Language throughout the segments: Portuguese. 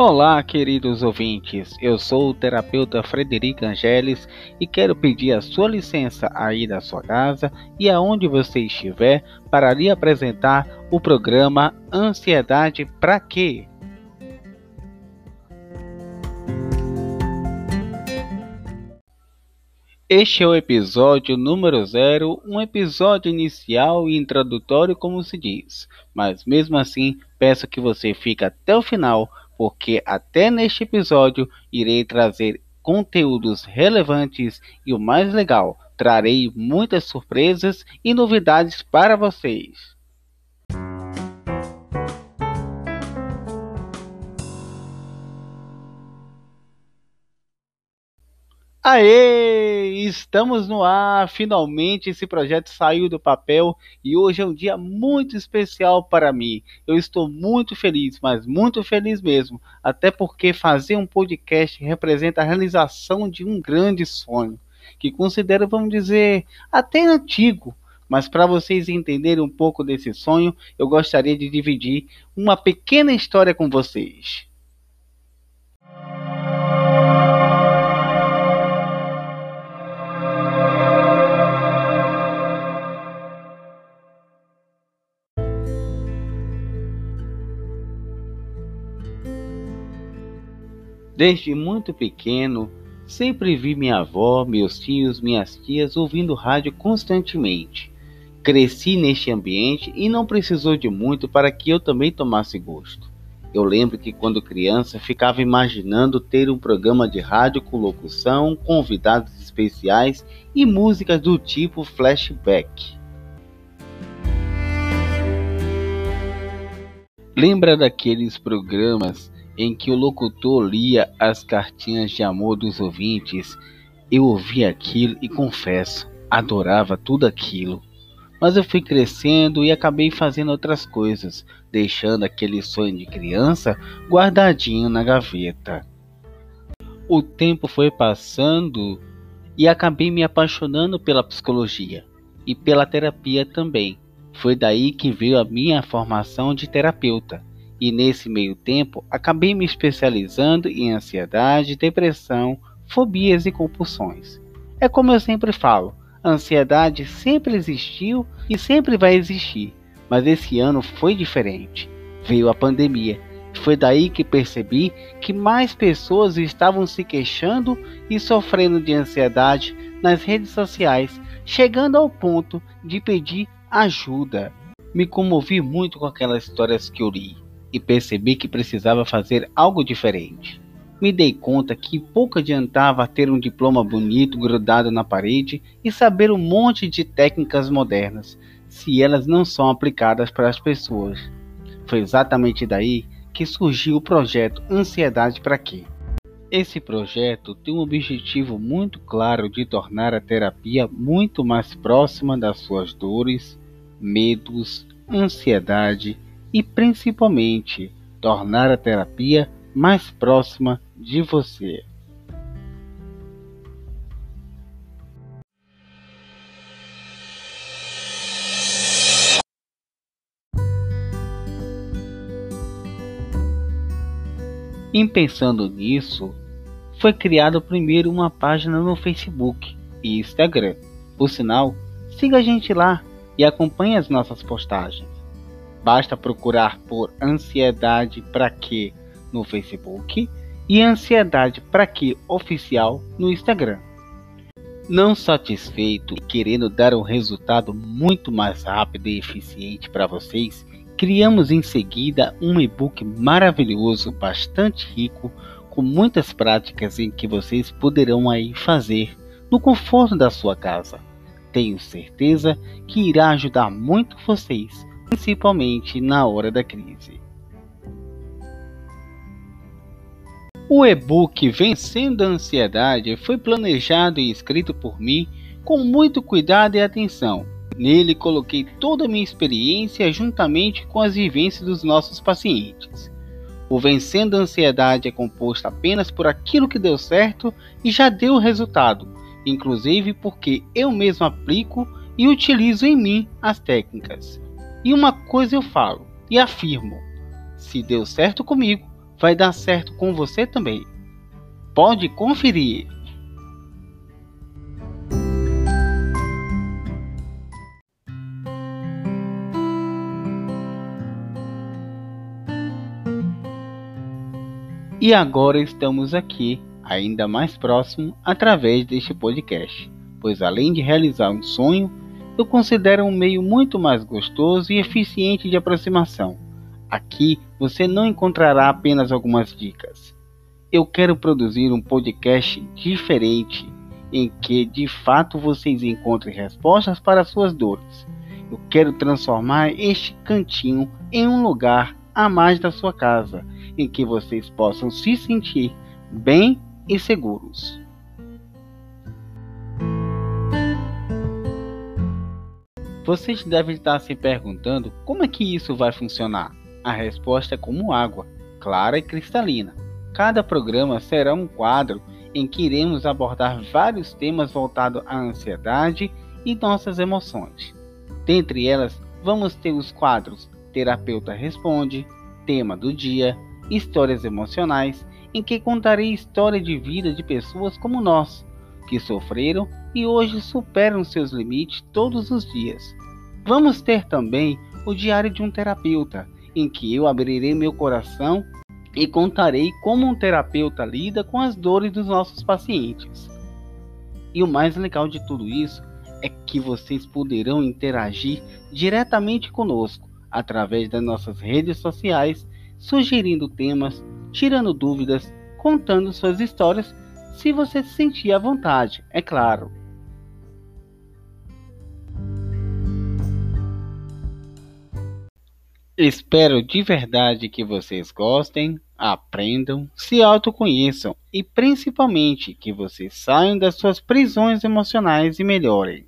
Olá, queridos ouvintes. Eu sou o terapeuta Frederico Angeles e quero pedir a sua licença aí da sua casa e aonde você estiver para lhe apresentar o programa Ansiedade para quê? Este é o episódio número zero, um episódio inicial e introdutório, como se diz. Mas mesmo assim, peço que você fique até o final porque até neste episódio irei trazer conteúdos relevantes e o mais legal, trarei muitas surpresas e novidades para vocês. Aê! Estamos no ar! Finalmente esse projeto saiu do papel e hoje é um dia muito especial para mim. Eu estou muito feliz, mas muito feliz mesmo, até porque fazer um podcast representa a realização de um grande sonho, que considero, vamos dizer, até antigo. Mas para vocês entenderem um pouco desse sonho, eu gostaria de dividir uma pequena história com vocês. Desde muito pequeno, sempre vi minha avó, meus tios, minhas tias ouvindo rádio constantemente. Cresci neste ambiente e não precisou de muito para que eu também tomasse gosto. Eu lembro que quando criança ficava imaginando ter um programa de rádio com locução, convidados especiais e músicas do tipo flashback. Lembra daqueles programas em que o locutor lia as cartinhas de amor dos ouvintes, eu ouvi aquilo e confesso, adorava tudo aquilo. Mas eu fui crescendo e acabei fazendo outras coisas, deixando aquele sonho de criança guardadinho na gaveta. O tempo foi passando e acabei me apaixonando pela psicologia e pela terapia também. Foi daí que veio a minha formação de terapeuta e nesse meio tempo acabei me especializando em ansiedade, depressão, fobias e compulsões. É como eu sempre falo, a ansiedade sempre existiu e sempre vai existir, mas esse ano foi diferente. Veio a pandemia. Foi daí que percebi que mais pessoas estavam se queixando e sofrendo de ansiedade nas redes sociais, chegando ao ponto de pedir ajuda. Me comovi muito com aquelas histórias que eu li e percebi que precisava fazer algo diferente. Me dei conta que pouco adiantava ter um diploma bonito grudado na parede e saber um monte de técnicas modernas, se elas não são aplicadas para as pessoas. Foi exatamente daí que surgiu o projeto Ansiedade para Quê? Esse projeto tem um objetivo muito claro de tornar a terapia muito mais próxima das suas dores, medos, ansiedade e principalmente tornar a terapia mais próxima de você. Em pensando nisso, foi criado primeiro uma página no Facebook e Instagram. Por sinal, siga a gente lá e acompanhe as nossas postagens. Basta procurar por Ansiedade para que no Facebook e Ansiedade para que oficial no Instagram. Não satisfeito e querendo dar um resultado muito mais rápido e eficiente para vocês, criamos em seguida um e-book maravilhoso, bastante rico, com muitas práticas em que vocês poderão aí fazer no conforto da sua casa. Tenho certeza que irá ajudar muito vocês principalmente na hora da crise. O e-book Vencendo a Ansiedade foi planejado e escrito por mim com muito cuidado e atenção. Nele coloquei toda a minha experiência juntamente com as vivências dos nossos pacientes. O Vencendo a Ansiedade é composto apenas por aquilo que deu certo e já deu resultado, inclusive porque eu mesmo aplico e utilizo em mim as técnicas. E uma coisa eu falo e afirmo: se deu certo comigo, vai dar certo com você também. Pode conferir. E agora estamos aqui, ainda mais próximo, através deste podcast, pois além de realizar um sonho, eu considero um meio muito mais gostoso e eficiente de aproximação. Aqui você não encontrará apenas algumas dicas. Eu quero produzir um podcast diferente, em que de fato vocês encontrem respostas para suas dores. Eu quero transformar este cantinho em um lugar a mais da sua casa em que vocês possam se sentir bem e seguros. Vocês devem estar se perguntando como é que isso vai funcionar. A resposta é como água, clara e cristalina. Cada programa será um quadro em que iremos abordar vários temas voltados à ansiedade e nossas emoções. Dentre elas, vamos ter os quadros Terapeuta Responde, Tema do Dia, histórias emocionais em que contarei história de vida de pessoas como nós, que sofreram e hoje superam seus limites todos os dias. Vamos ter também o diário de um terapeuta, em que eu abrirei meu coração e contarei como um terapeuta lida com as dores dos nossos pacientes. E o mais legal de tudo isso é que vocês poderão interagir diretamente conosco através das nossas redes sociais sugerindo temas, tirando dúvidas, contando suas histórias, se você se sentir à vontade, é claro. Espero de verdade que vocês gostem, aprendam, se autoconheçam e principalmente que vocês saiam das suas prisões emocionais e melhorem.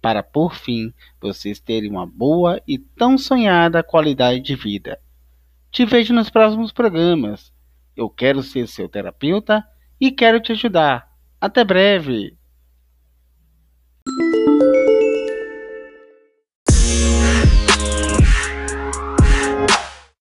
Para por fim vocês terem uma boa e tão sonhada qualidade de vida. Te vejo nos próximos programas. Eu quero ser seu terapeuta e quero te ajudar. Até breve!